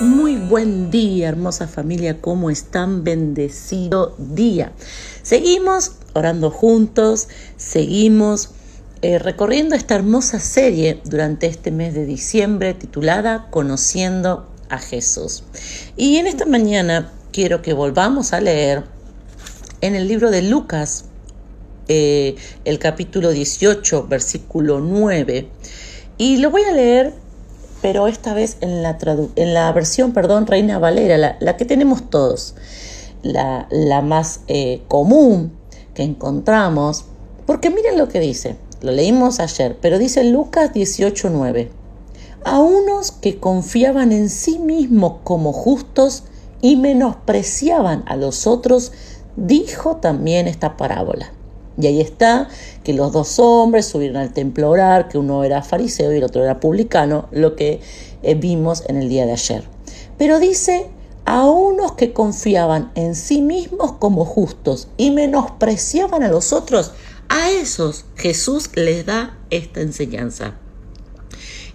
Muy buen día, hermosa familia, ¿cómo están? Bendecido día. Seguimos orando juntos, seguimos eh, recorriendo esta hermosa serie durante este mes de diciembre titulada Conociendo a Jesús. Y en esta mañana quiero que volvamos a leer en el libro de Lucas, eh, el capítulo 18, versículo 9. Y lo voy a leer pero esta vez en la, en la versión, perdón, Reina Valera, la, que tenemos todos, la, más eh, común que encontramos, porque miren lo que dice, lo leímos ayer, pero dice Lucas 18:9, a unos que confiaban en sí mismos como justos y menospreciaban a los otros, dijo también esta parábola. Y ahí está que los dos hombres subieron al templo a orar, que uno era fariseo y el otro era publicano, lo que eh, vimos en el día de ayer. Pero dice a unos que confiaban en sí mismos como justos y menospreciaban a los otros, a esos Jesús les da esta enseñanza.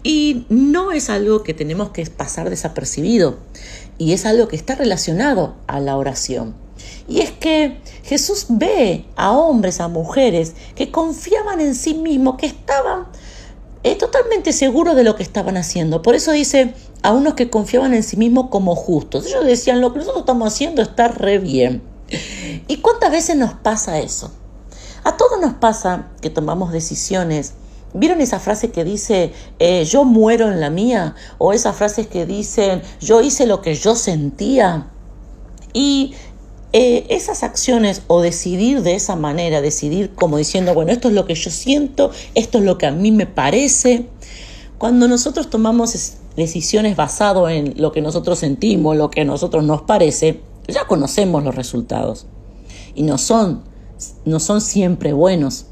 Y no es algo que tenemos que pasar desapercibido, y es algo que está relacionado a la oración. Y es que Jesús ve a hombres, a mujeres que confiaban en sí mismos, que estaban eh, totalmente seguros de lo que estaban haciendo. Por eso dice a unos que confiaban en sí mismos como justos. Ellos decían, lo que nosotros estamos haciendo está re bien. ¿Y cuántas veces nos pasa eso? A todos nos pasa que tomamos decisiones. ¿Vieron esa frase que dice eh, yo muero en la mía? O esas frases que dicen yo hice lo que yo sentía. Y eh, esas acciones o decidir de esa manera, decidir como diciendo, bueno, esto es lo que yo siento, esto es lo que a mí me parece, cuando nosotros tomamos decisiones basado en lo que nosotros sentimos, lo que a nosotros nos parece, ya conocemos los resultados y no son, no son siempre buenos.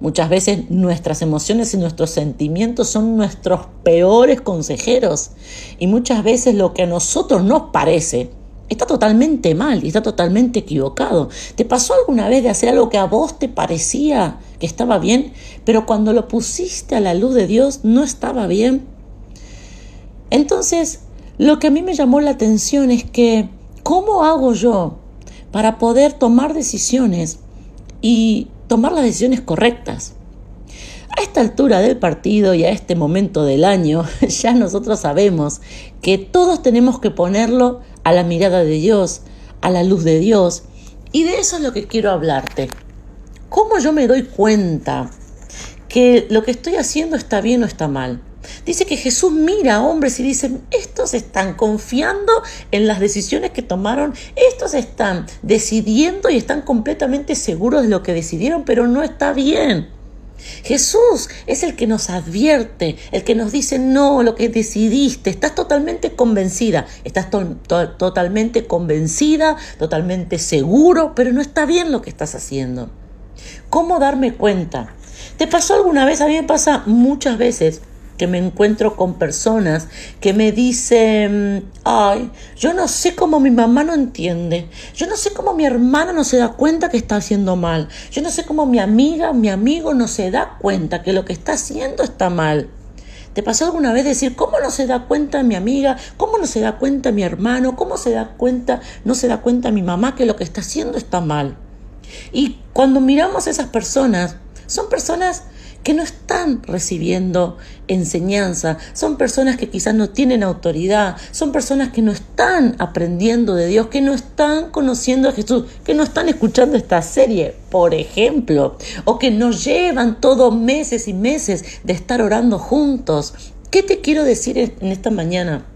Muchas veces nuestras emociones y nuestros sentimientos son nuestros peores consejeros y muchas veces lo que a nosotros nos parece está totalmente mal y está totalmente equivocado. ¿Te pasó alguna vez de hacer algo que a vos te parecía que estaba bien, pero cuando lo pusiste a la luz de Dios no estaba bien? Entonces, lo que a mí me llamó la atención es que, ¿cómo hago yo para poder tomar decisiones y tomar las decisiones correctas? A esta altura del partido y a este momento del año, ya nosotros sabemos que todos tenemos que ponerlo a la mirada de Dios, a la luz de Dios. Y de eso es lo que quiero hablarte. ¿Cómo yo me doy cuenta que lo que estoy haciendo está bien o está mal? Dice que Jesús mira a hombres y dice, estos están confiando en las decisiones que tomaron, estos están decidiendo y están completamente seguros de lo que decidieron, pero no está bien. Jesús es el que nos advierte, el que nos dice, no, lo que decidiste, estás totalmente convencida, estás totalmente convencida, totalmente seguro, pero no está bien lo que estás haciendo. ¿Cómo darme cuenta? ¿Te pasó alguna vez? A mí me pasa muchas veces que me encuentro con personas que me dicen, ay, yo no sé cómo mi mamá no entiende, yo no sé cómo mi hermana no se da cuenta que está haciendo mal, yo no sé cómo mi amiga, mi amigo no se da cuenta que lo que está haciendo está mal. ¿Te pasó alguna vez decir cómo no se da cuenta mi amiga, cómo no se da cuenta mi hermano, cómo se da cuenta, no se da cuenta mi mamá que lo que está haciendo está mal? Y cuando miramos a esas personas, son personas que no están recibiendo enseñanza, son personas que quizás no tienen autoridad, son personas que no están aprendiendo de Dios, que no están conociendo a Jesús, que no están escuchando esta serie, por ejemplo, o que nos llevan todos meses y meses de estar orando juntos. ¿Qué te quiero decir en esta mañana?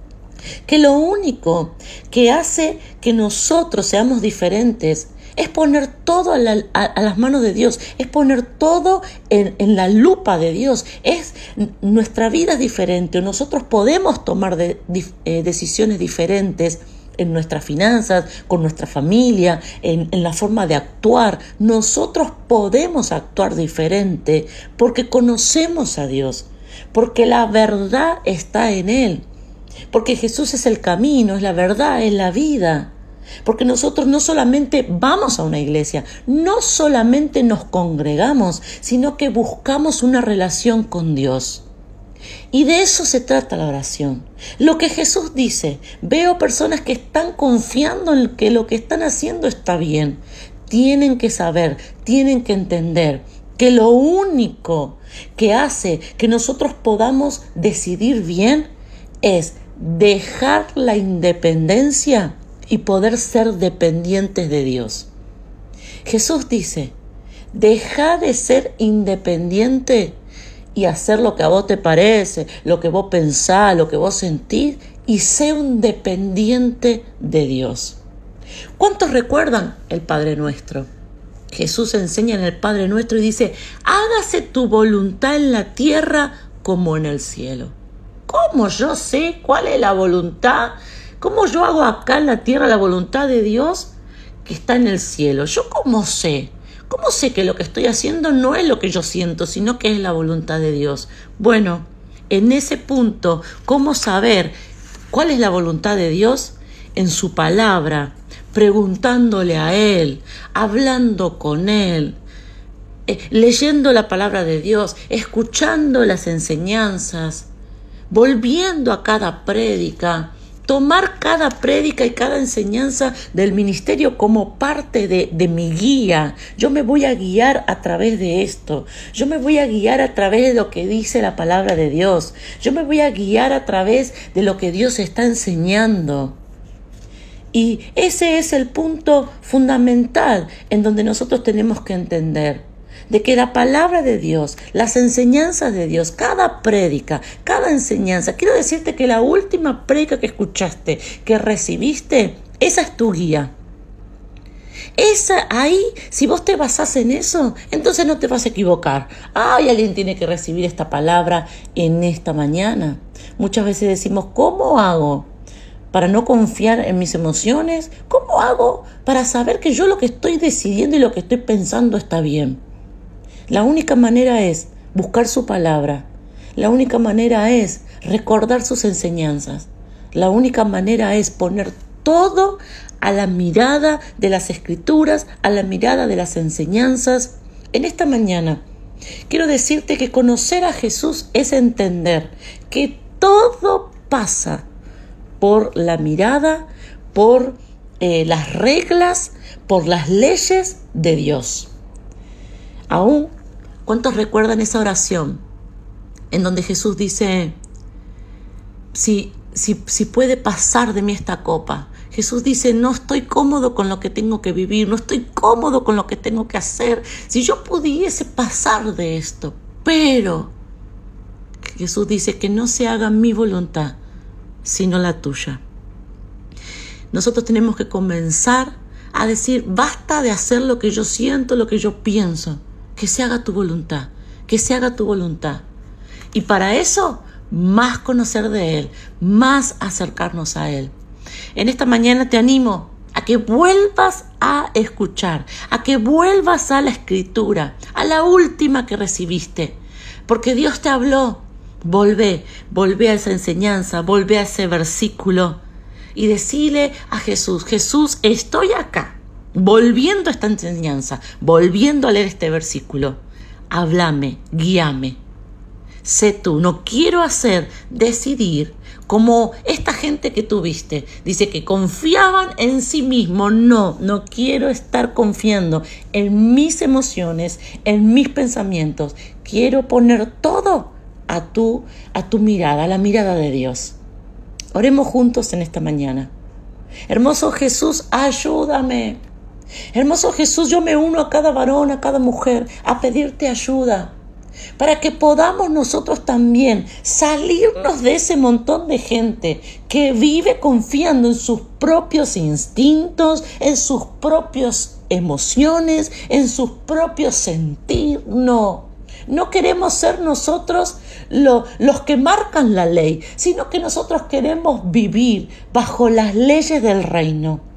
Que lo único que hace que nosotros seamos diferentes es poner todo a, las manos de Dios, es poner todo en, la lupa de Dios. Es nuestra vida es diferente, nosotros podemos tomar eh, decisiones diferentes en nuestras finanzas, con nuestra familia, en, en, la forma de actuar. Nosotros podemos actuar diferente porque conocemos a Dios, porque la verdad está en Él, porque Jesús es el camino, es la verdad, es la vida. Porque nosotros no solamente vamos a una iglesia, no solamente nos congregamos, sino que buscamos una relación con Dios. Y de eso se trata la oración. Lo que Jesús dice, veo personas que están confiando en que lo que están haciendo está bien. Tienen que saber, tienen que entender que lo único que hace que nosotros podamos decidir bien es dejar la independencia y poder ser dependientes de Dios. Jesús dice, deja de ser independiente y hacer lo que a vos te parece, lo que vos pensás, lo que vos sentís y sé un dependiente de Dios. ¿Cuántos recuerdan el Padre Nuestro? Jesús enseña en el Padre Nuestro y dice, hágase tu voluntad en la tierra como en el cielo. ¿Cómo yo sé cuál es la voluntad? ¿Cómo yo hago acá en la tierra la voluntad de Dios que está en el cielo? ¿Yo cómo sé? ¿Cómo sé que lo que estoy haciendo no es lo que yo siento, sino que es la voluntad de Dios? Bueno, en ese punto, ¿cómo saber cuál es la voluntad de Dios? En su palabra, preguntándole a Él, hablando con Él, eh, leyendo la palabra de Dios, escuchando las enseñanzas, volviendo a cada prédica, tomar cada prédica y cada enseñanza del ministerio como parte de, de, mi guía. Yo me voy a guiar a través de esto. Yo me voy a guiar a través de lo que dice la palabra de Dios. Yo me voy a guiar a través de lo que Dios está enseñando. Y ese es el punto fundamental en donde nosotros tenemos que entender de que la palabra de Dios, las enseñanzas de Dios, cada prédica, cada enseñanza, quiero decirte que la última prédica que escuchaste, que recibiste, esa es tu guía. Esa ahí, si vos te basás en eso, entonces no te vas a equivocar. Ay, alguien tiene que recibir esta palabra en esta mañana. Muchas veces decimos, ¿cómo hago? para no confiar en mis emociones? ¿Cómo hago para saber que yo lo que estoy decidiendo y lo que estoy pensando está bien? La única manera es buscar su palabra. La única manera es recordar sus enseñanzas. La única manera es poner todo a la mirada de las escrituras, a la mirada de las enseñanzas. En esta mañana quiero decirte que conocer a Jesús es entender que todo pasa por la mirada, por eh, las reglas, por las leyes de Dios. Aún ¿Cuántos recuerdan esa oración en donde Jesús dice, si, si, si puede pasar de mí esta copa? Jesús dice, no estoy cómodo con lo que tengo que vivir, no estoy cómodo con lo que tengo que hacer. Si yo pudiese pasar de esto, pero Jesús dice que no se haga mi voluntad, sino la tuya. Nosotros tenemos que comenzar a decir, basta de hacer lo que yo siento, lo que yo pienso que se haga tu voluntad, que se haga tu voluntad. Y para eso, más conocer de Él, más acercarnos a Él. En esta mañana te animo a que vuelvas a escuchar, a que vuelvas a la escritura, a la última que recibiste, porque Dios te habló. Volvé, volvé a esa enseñanza, volvé a ese versículo y decile a Jesús, Jesús, estoy acá volviendo a esta enseñanza, volviendo a leer este versículo, háblame, guíame. Sé tú, no quiero hacer, decidir como esta gente que tuviste. Dice que confiaban en sí mismo. No, no quiero estar confiando en mis emociones, en mis pensamientos. Quiero poner todo a tu, a tu mirada, a la mirada de Dios. Oremos juntos en esta mañana. Hermoso Jesús, ayúdame. Hermoso Jesús, yo me uno a cada varón, a cada mujer, a pedirte ayuda, para que podamos nosotros también salirnos de ese montón de gente que vive confiando en sus propios instintos, en sus propias emociones, en sus propios sentir. No, no queremos ser nosotros los que marcan la ley, sino que nosotros queremos vivir bajo las leyes del reino.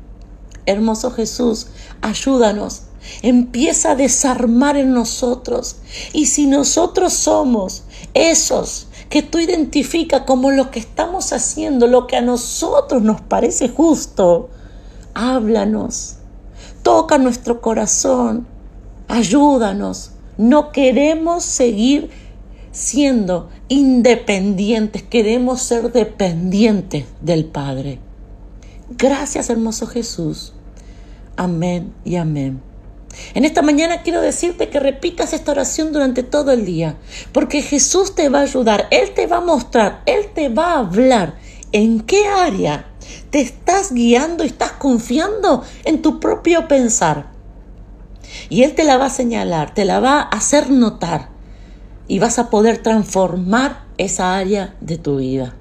Hermoso Jesús, ayúdanos. Empieza a desarmar en nosotros. Y si nosotros somos esos que tú identificas como lo que estamos haciendo, lo que a nosotros nos parece justo, háblanos. Toca nuestro corazón. Ayúdanos. No queremos seguir siendo independientes, queremos ser dependientes del Padre. Gracias, hermoso Jesús. Amén y amén. En esta mañana quiero decirte que repitas esta oración durante todo el día, porque Jesús te va a ayudar, Él te va a mostrar, Él te va a hablar en qué área te estás guiando estás confiando en tu propio pensar. Y Él te la va a señalar, te la va a hacer notar y vas a poder transformar esa área de tu vida.